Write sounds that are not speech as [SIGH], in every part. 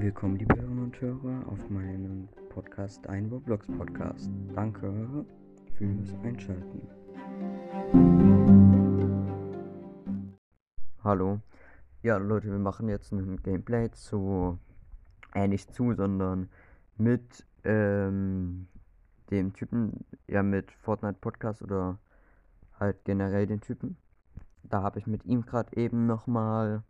Willkommen, liebe Hörerinnen und Hörer, auf meinem Podcast, ein Roblox Podcast. Danke fürs Einschalten. Hallo. Ja, Leute, wir machen jetzt ein Gameplay zu, äh, nicht zu, sondern mit ähm, dem Typen, ja, mit Fortnite Podcast oder halt generell den Typen. Da habe ich mit ihm gerade eben nochmal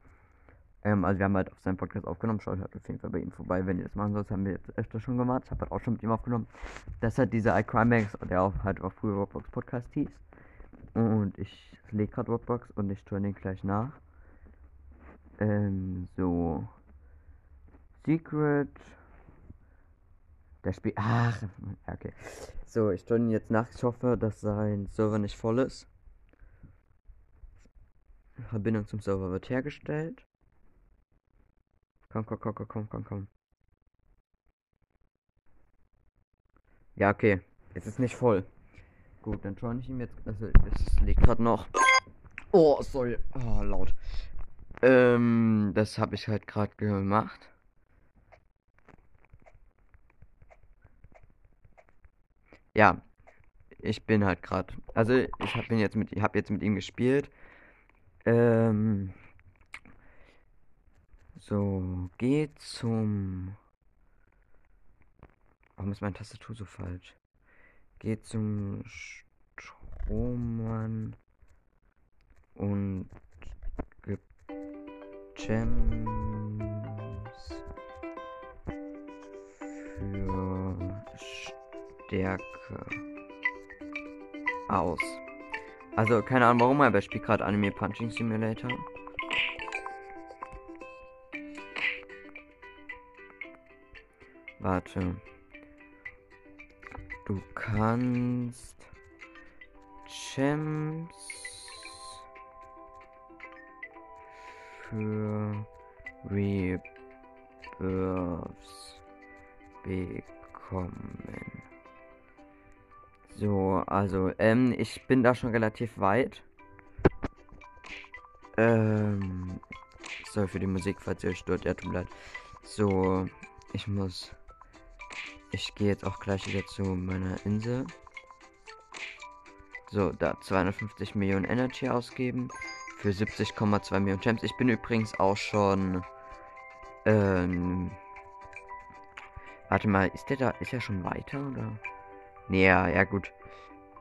ähm, also wir haben halt auf seinem Podcast aufgenommen. Schaut halt auf jeden Fall bei ihm vorbei, wenn ihr das machen sollt. haben wir jetzt öfter schon gemacht. Ich habe halt auch schon mit ihm aufgenommen. Das ist halt dieser iCrimex, der auch halt auch früher Roblox Podcast hieß. Und ich lege gerade Roblox und ich join den gleich nach. Ähm, so. Secret. Der Spiel. Ach, okay. So, ich join ihn jetzt nach. Ich hoffe, dass sein Server nicht voll ist. Verbindung zum Server wird hergestellt. Komm, komm, komm, komm, komm, komm. Ja, okay. Es ist nicht voll. Gut, dann schaue ich ihm jetzt. Also, es liegt gerade noch. Oh, sorry. Oh, laut. Ähm, das habe ich halt gerade gemacht. Ja, ich bin halt gerade. Also, ich habe jetzt habe jetzt mit ihm gespielt. Ähm, so, geh zum. Warum ist meine Tastatur so falsch? Geh zum Strohmann und gib Gems für Stärke aus. Also keine Ahnung warum, aber ich spiele gerade Anime Punching Simulator. Warte. Du kannst Gems für Rebirths bekommen. So, also, ähm, ich bin da schon relativ weit. Ähm, sorry für die Musik, falls ihr stört, ja, tut mir leid. So, ich muss ich gehe jetzt auch gleich wieder zu meiner Insel. So, da 250 Millionen Energy ausgeben. Für 70,2 Millionen Gems. Ich bin übrigens auch schon. Ähm. Warte mal, ist der da. Ist er schon weiter oder? Nee, ja, ja gut.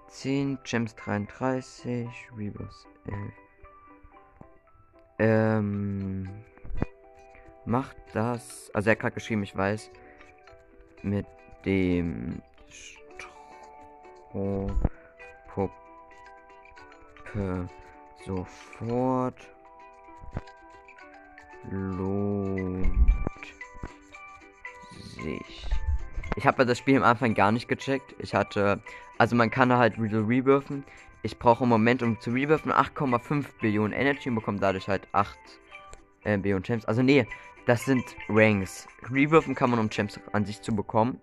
10, Gems 33, Rebus 11. Ähm. Macht das. Also er hat gerade geschrieben, ich weiß. Mit dem Strohpuppe sofort lohnt sich. Ich habe das Spiel am Anfang gar nicht gecheckt. Ich hatte, also man kann halt wieder rebirthen. Ich brauche im Moment, um zu rebirthen, 8,5 Billionen Energy und bekomme dadurch halt 8 äh, Billionen Gems. Also nee, das sind Ranks. Rebirthen kann man, um Gems an sich zu bekommen.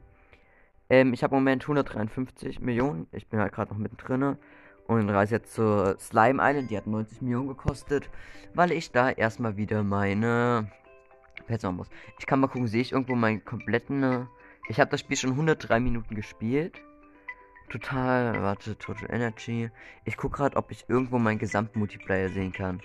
Ähm, ich habe im Moment 153 Millionen. Ich bin halt gerade noch mittendrin. Und reise jetzt zur Slime Island. Die hat 90 Millionen gekostet. Weil ich da erstmal wieder meine Pets machen muss. Ich kann mal gucken, sehe ich irgendwo meinen kompletten. Ich habe das Spiel schon 103 Minuten gespielt. Total. Warte, Total Energy. Ich gucke gerade, ob ich irgendwo meinen Gesamtmultiplayer sehen kann.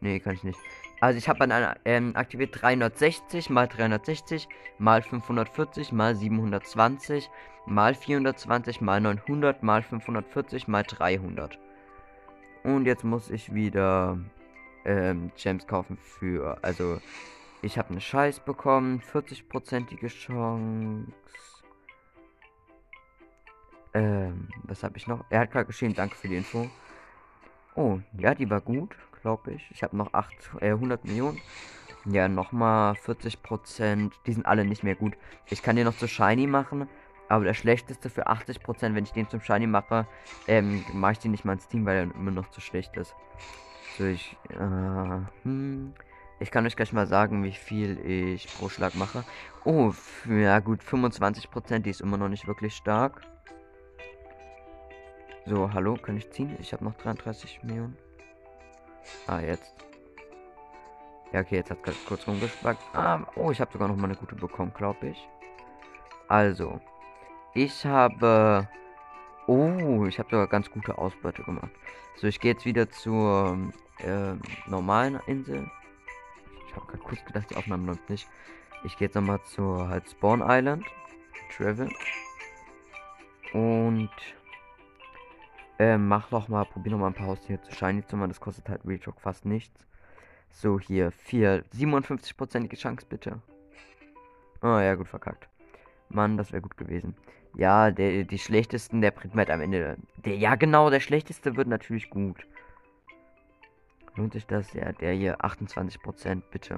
Nee, kann ich nicht. Also ich habe dann ähm, aktiviert 360 mal 360 mal 540 mal 720 mal 420 mal 900 mal 540 mal 300. Und jetzt muss ich wieder ähm, Gems kaufen für, also ich habe eine Scheiß bekommen, 40-prozentige Chance. Ähm, was habe ich noch? Er hat gerade geschrieben, danke für die Info. Oh, ja, die war gut glaube ich. Ich habe noch 8, äh, 100 Millionen. Ja, nochmal 40 Prozent. Die sind alle nicht mehr gut. Ich kann den noch zu Shiny machen. Aber der schlechteste für 80 Prozent, wenn ich den zum Shiny mache, ähm, mache ich den nicht mal ins Team, weil er immer noch zu schlecht ist. So, ich, äh, hm. Ich kann euch gleich mal sagen, wie viel ich pro Schlag mache. Oh, ja gut, 25%, die ist immer noch nicht wirklich stark. So, hallo, kann ich ziehen? Ich habe noch 33 Millionen. Ah, jetzt. Ja, okay, jetzt hat es kurz rumgespackt. Ah, oh, ich habe sogar noch mal eine gute bekommen, glaube ich. Also, ich habe... Oh, ich habe sogar ganz gute Ausbeute gemacht. So, ich gehe jetzt wieder zur äh, normalen Insel. Ich habe gerade kurz gedacht, die Aufnahme läuft nicht. Ich gehe jetzt nochmal zur halt Spawn Island. Travel. Und äh, mach noch mal, probier noch mal ein paar Haustiere zu shiny zu machen. Das kostet halt Real fast nichts. So, hier, 4, 57%ige Chance, bitte. Oh, ja, gut verkackt. Mann, das wäre gut gewesen. Ja, der, die schlechtesten, der bringt mir halt am Ende. Der, ja, genau, der schlechteste wird natürlich gut. Lohnt sich das? Ja, der hier 28%, bitte.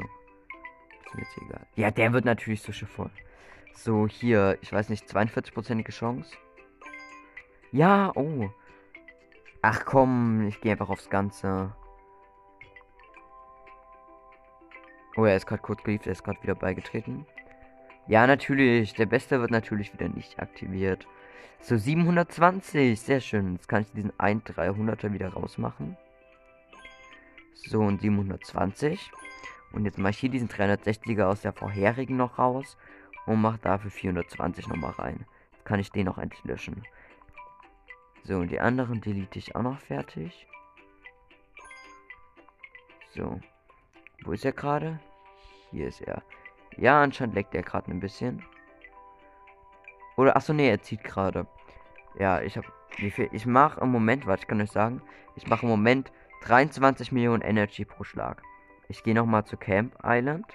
Ist mir jetzt egal. Ja, der wird natürlich so voll. So, hier, ich weiß nicht, 42%ige Chance. Ja, oh. Ach komm, ich gehe einfach aufs Ganze. Oh, er ist gerade kurz geliefert, er ist gerade wieder beigetreten. Ja, natürlich. Der Beste wird natürlich wieder nicht aktiviert. So, 720. Sehr schön. Jetzt kann ich diesen 1 300er wieder rausmachen. So, und 720. Und jetzt mache ich hier diesen 360er aus der vorherigen noch raus. Und mache dafür 420 nochmal rein. Jetzt kann ich den auch endlich löschen. So, und die anderen delete ich auch noch fertig. So. Wo ist er gerade? Hier ist er. Ja, anscheinend leckt er gerade ein bisschen. Oder, achso, nee, er zieht gerade. Ja, ich habe, wie viel, ich mache im Moment, was ich kann euch sagen, ich mache im Moment 23 Millionen Energy pro Schlag. Ich gehe nochmal zu Camp Island,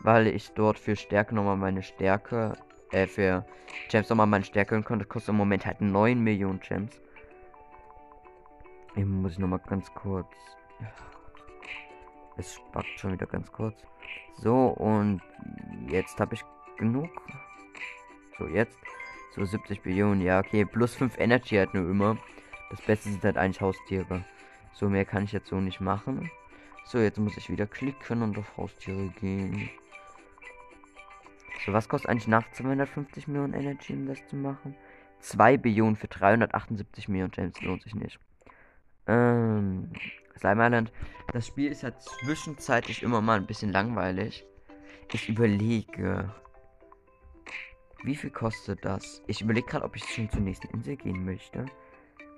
weil ich dort für Stärke nochmal meine Stärke, äh, für Gems nochmal meine Stärke und konnte. Kostet im Moment halt 9 Millionen Gems. Ich muss ich nochmal ganz kurz. Es spackt schon wieder ganz kurz. So, und jetzt habe ich genug. So, jetzt. So, 70 Billionen. Ja, okay. Plus 5 Energy halt nur immer. Das Beste sind halt eigentlich Haustiere. So, mehr kann ich jetzt so nicht machen. So, jetzt muss ich wieder klicken und auf Haustiere gehen. So, was kostet eigentlich nach 250 Millionen Energy, um das zu machen? 2 Billionen für 378 Millionen Gems lohnt sich nicht. Ähm, Slime Island. Das Spiel ist ja zwischenzeitlich immer mal ein bisschen langweilig. Ich überlege. Wie viel kostet das? Ich überlege gerade, ob ich schon zur nächsten Insel gehen möchte.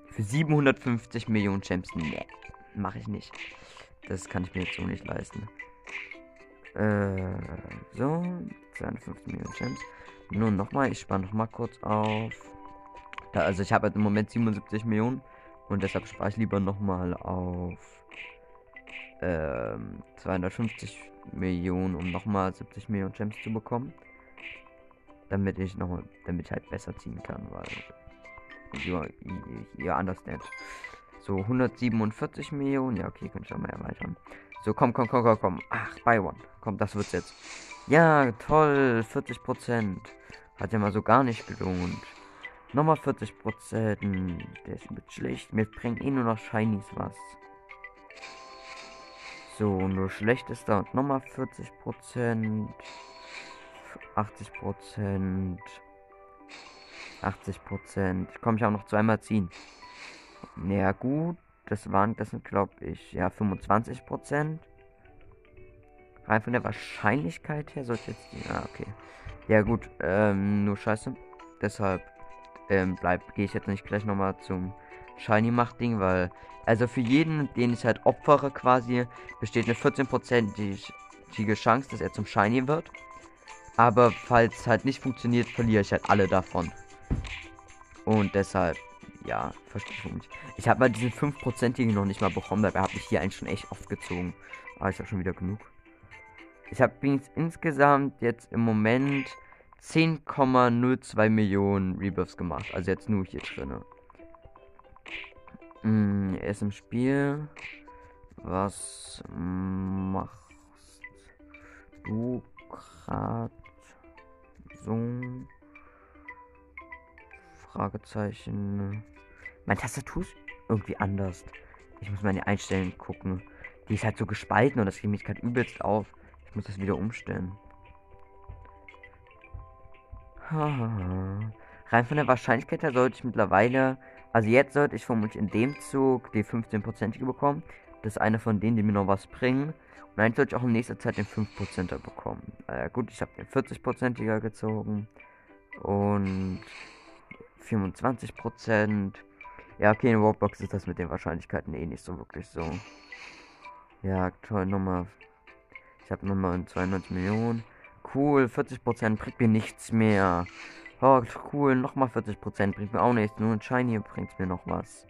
Für 750 Millionen Gems. Nee, mache ich nicht. Das kann ich mir jetzt so nicht leisten. Äh, so. 250 Millionen Gems. Nun nochmal, ich spare nochmal kurz auf. Da, also ich habe im Moment 77 Millionen. Und deshalb spare ich lieber nochmal auf ähm, 250 Millionen, um nochmal 70 Millionen Gems zu bekommen. Damit ich noch, damit ich halt besser ziehen kann, weil ihr, ihr understand. So, 147 Millionen. Ja, okay, ich auch mal erweitern. So, komm, komm, komm, komm, komm. Ach, bei One. Komm, das wird's jetzt. Ja, toll. 40 Prozent. Hat ja mal so gar nicht gelohnt. Nochmal 40 Prozent. Der ist bisschen schlecht. Mir bringt eh nur noch Shinies was. So, nur schlechtester und nochmal 40 Prozent. 80 Prozent. 80 Prozent. Komm ich auch noch zweimal ziehen. Naja, gut. Das waren, das sind, glaube ich, ja, 25 Prozent. Rein von der Wahrscheinlichkeit her sollte jetzt die. Ah, okay. Ja, gut. Ähm, nur scheiße. Deshalb ähm, bleib, gehe ich jetzt nicht gleich nochmal zum Shiny macht Ding, weil also für jeden, den ich halt opfere quasi, besteht eine 14%ige Chance, dass er zum Shiny wird. Aber falls halt nicht funktioniert, verliere ich halt alle davon. Und deshalb, ja, verstehe ich nicht. Ich habe mal diesen 5%igen noch nicht mal bekommen, dabei habe ich hier eigentlich schon echt oft gezogen. Aber ich habe schon wieder genug. Ich habe insgesamt jetzt im Moment 10,02 Millionen Rebirths gemacht. Also jetzt nur hier drin. Hm, er ist im Spiel. Was machst du gerade so? Fragezeichen. Meine Tastatur ist irgendwie anders. Ich muss meine Einstellungen gucken. Die ist halt so gespalten und das geht mich gerade übelst auf. Ich muss das wieder umstellen. Rein von der Wahrscheinlichkeit her sollte ich mittlerweile, also jetzt sollte ich vermutlich in dem Zug die 15%ige bekommen. Das ist eine von denen, die mir noch was bringen. Und dann sollte ich auch in nächster Zeit den 5%er bekommen. Äh, gut, ich habe den 40%iger gezogen. Und 25%. Ja, okay, in Roblox ist das mit den Wahrscheinlichkeiten eh nicht so wirklich so. Ja, toll, nochmal. Ich habe nochmal 92 Millionen. Cool, 40% bringt mir nichts mehr. Oh, cool, nochmal 40% bringt mir auch nichts. Nur ein Shiny bringt mir noch was.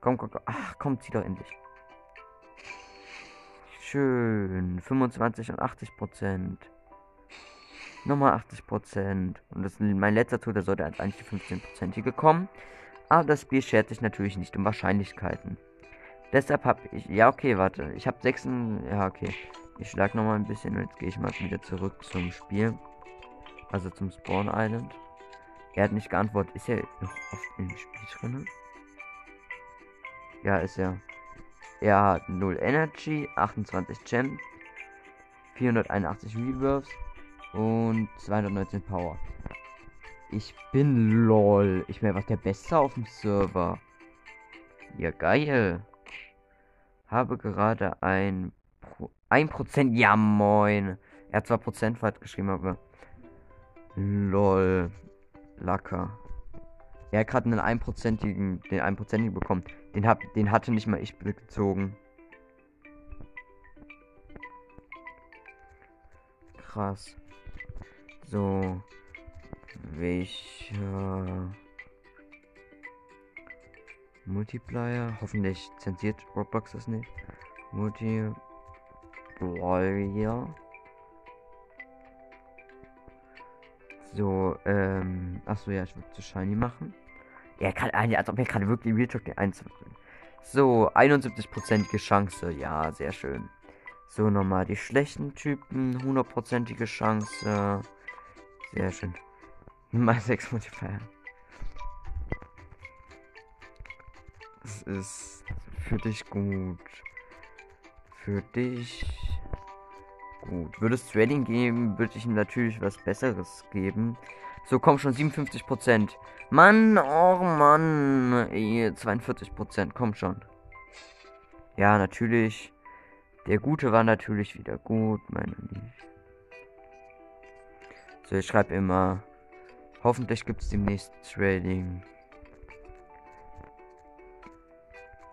Komm, komm, komm. Ach, komm, zieh doch endlich. Schön. 25 und 80 Prozent. Nochmal 80 Prozent. Und das ist mein letzter Tour, der sollte als eigentlich die 15 Prozentige kommen. Aber das Spiel schert sich natürlich nicht um Wahrscheinlichkeiten. Deshalb habe ich. Ja, okay, warte. Ich habe 6. Ja, okay. Ich schlag nochmal ein bisschen und jetzt gehe ich mal wieder zurück zum Spiel. Also zum Spawn Island. Er hat nicht geantwortet. Ist er noch auf dem Spiel drin? Ja, ist er. Er hat 0 Energy, 28 Gem, 481 Rebirths und 219 Power. Ich bin lol. Ich bin einfach der Beste auf dem Server. Ja, geil. Habe gerade ein Pro 1%. Ja, moin. Er hat zwar Prozentwert geschrieben, aber. Lol. Lacker. Er hat gerade einen einprozentigen, den einprozentigen bekommen. Den, hab, den hatte nicht mal ich gezogen. Krass. So. Welcher Multiplier? Hoffentlich zensiert Roblox das nicht. Multiplier. So, ähm. Achso, ja, ich würde zu Shiny machen. Er kann, als ob er gerade wirklich Real Talk den einzubringen. So, 71%ige Chance. Ja, sehr schön. So, nochmal die schlechten Typen. 100%ige Chance. Sehr schön. [LAUGHS] Mal 6 Multiplier. Das ist für dich gut. Für dich gut. Würde es Trading geben, würde ich ihm natürlich was Besseres geben. So, komm schon, 57%. Mann, oh Mann. 42%, komm schon. Ja, natürlich. Der Gute war natürlich wieder gut, meine Liebe. So, ich schreibe immer. Hoffentlich gibt es demnächst Trading.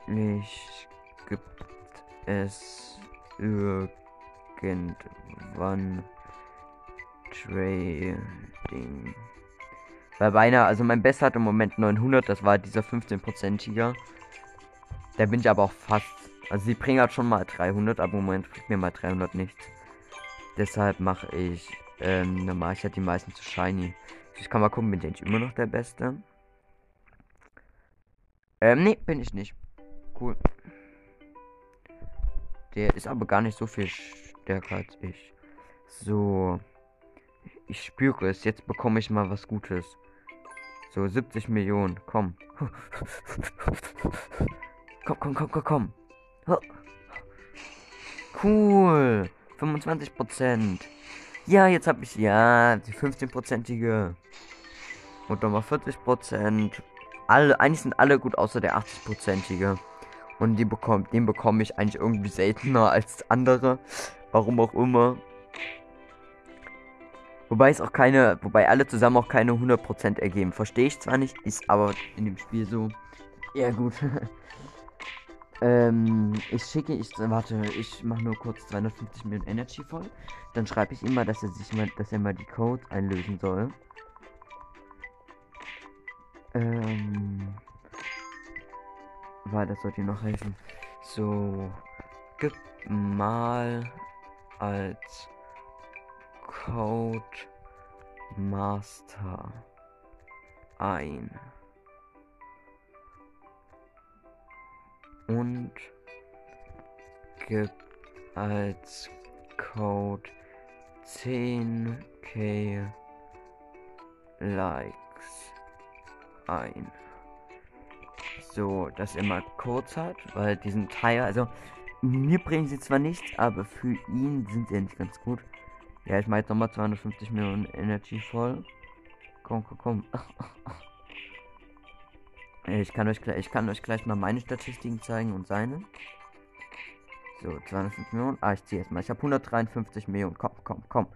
Ich gibt es irgendwann Trading. Weil beinahe, also mein Bester hat im Moment 900, das war dieser 15%iger. Da bin ich aber auch fast. Also sie bringen halt schon mal 300, aber im Moment kriegt mir mal 300 nichts. Deshalb mache ich, ähm, mache ich halt die meisten zu shiny. Ich kann mal gucken, bin ich immer noch der Beste? Ähm, nee, bin ich nicht. Cool. Der ist aber gar nicht so viel stärker als ich. So. Ich spüre es. Jetzt bekomme ich mal was Gutes. So, 70 Millionen. Komm. [LAUGHS] Komm, komm, komm, komm, komm. Cool. 25 Prozent. Ja, jetzt habe ich ja die 15-prozentige. Und nochmal 40 Prozent. Alle, eigentlich sind alle gut, außer der 80-prozentige. Und die bekommt, den bekomme ich eigentlich irgendwie seltener als andere. Warum auch immer. Wobei es auch keine, wobei alle zusammen auch keine 100% ergeben. Verstehe ich zwar nicht, ist aber in dem Spiel so. Ja, gut. [LAUGHS] ähm, ich schicke, ich, warte, ich mache nur kurz 250 Millionen Energy voll. Dann schreibe ich ihm mal, dass er sich mal, dass er mal die Codes einlösen soll. Ähm, weil das sollte ihm noch helfen. So, gib mal als Code Master ein. Und gib als Code 10k Likes ein. So, dass er mal kurz hat, weil diesen Teil, also mir bringen sie zwar nichts, aber für ihn sind sie nicht ganz gut. Ja, ich mache jetzt nochmal 250 Millionen Energy voll. Komm, komm, komm. [LAUGHS] Ich kann euch gleich, ich kann euch gleich mal meine Statistiken zeigen und seine. So, 205 Millionen. Ah, ich ziehe erstmal. Ich habe 153 Millionen. Komm, komm, komm.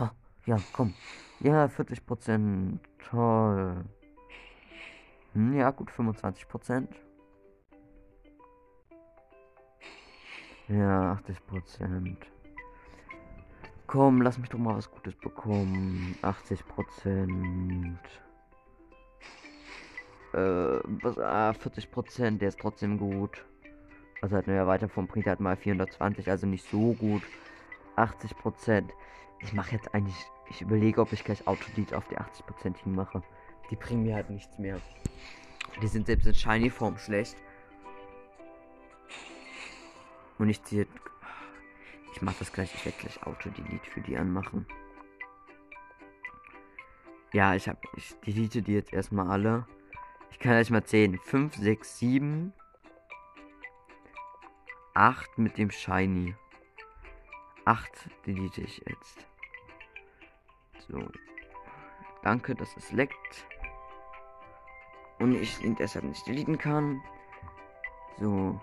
Ha, ja, komm. Ja, 40 Prozent. Toll. Hm, ja, gut, 25 Prozent. Ja, 80 Prozent. Komm, lass mich doch mal was Gutes bekommen. 80 Prozent. Äh, was, ah, 40 Prozent, der ist trotzdem gut. Also hat mir weiter vom bringt halt mal 420, also nicht so gut. 80 Prozent. Ich mache jetzt eigentlich, ich überlege, ob ich gleich Autodelete auf die 80 Prozent hinmache. Die bringen mir halt nichts mehr. Die sind selbst in Shiny Form schlecht. Und ich ziehe. Ich mache das gleich. Ich werde gleich Auto-Delete für die anmachen. Ja, ich habe. Ich delete die jetzt erstmal alle. Ich kann euch mal zählen. 5, 6, 7. 8 mit dem Shiny. 8 delete ich jetzt. So. Danke, dass es leckt. Und ich ihn deshalb nicht deleten kann. So.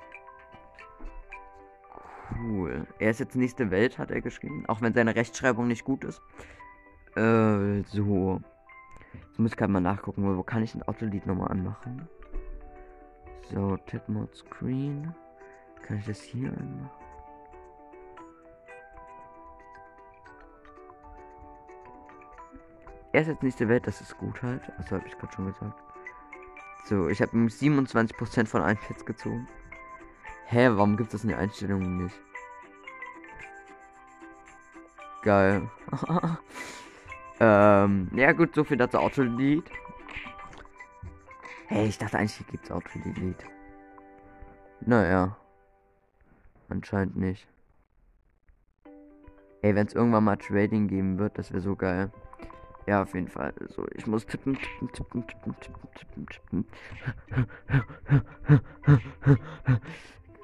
Cool. Er ist jetzt nächste Welt, hat er geschrieben. Auch wenn seine Rechtschreibung nicht gut ist. Äh, so. Jetzt muss ich gerade mal nachgucken, wo kann ich ein Autolied nochmal anmachen? So, Tap Mode Screen. Kann ich das hier anmachen? Er ist jetzt nächste Welt, das ist gut halt. Also habe ich gerade schon gesagt. So, ich habe 27% von allen Pets gezogen. Hä, warum gibt es in die Einstellungen nicht? Geil. [LAUGHS] ähm, ja gut, so viel dazu Auto-Delete. Hey, ich dachte eigentlich, gibt's Auto-Delete. Naja. Anscheinend nicht. Ey, wenn es irgendwann mal Trading geben wird, das wäre so geil. Ja, auf jeden Fall. So, ich muss tippen, tippen, tippen, tippen, tippen, tippen, tippen.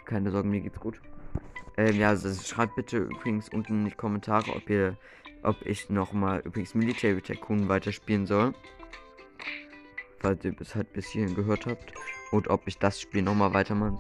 Keine Sorgen, mir geht's gut. Ähm, ja, also schreibt bitte übrigens unten in die Kommentare, ob ihr, ob ich nochmal übrigens Military Tycoon weiterspielen soll. Falls ihr bis halt bis hierhin gehört habt. Und ob ich das Spiel nochmal weitermachen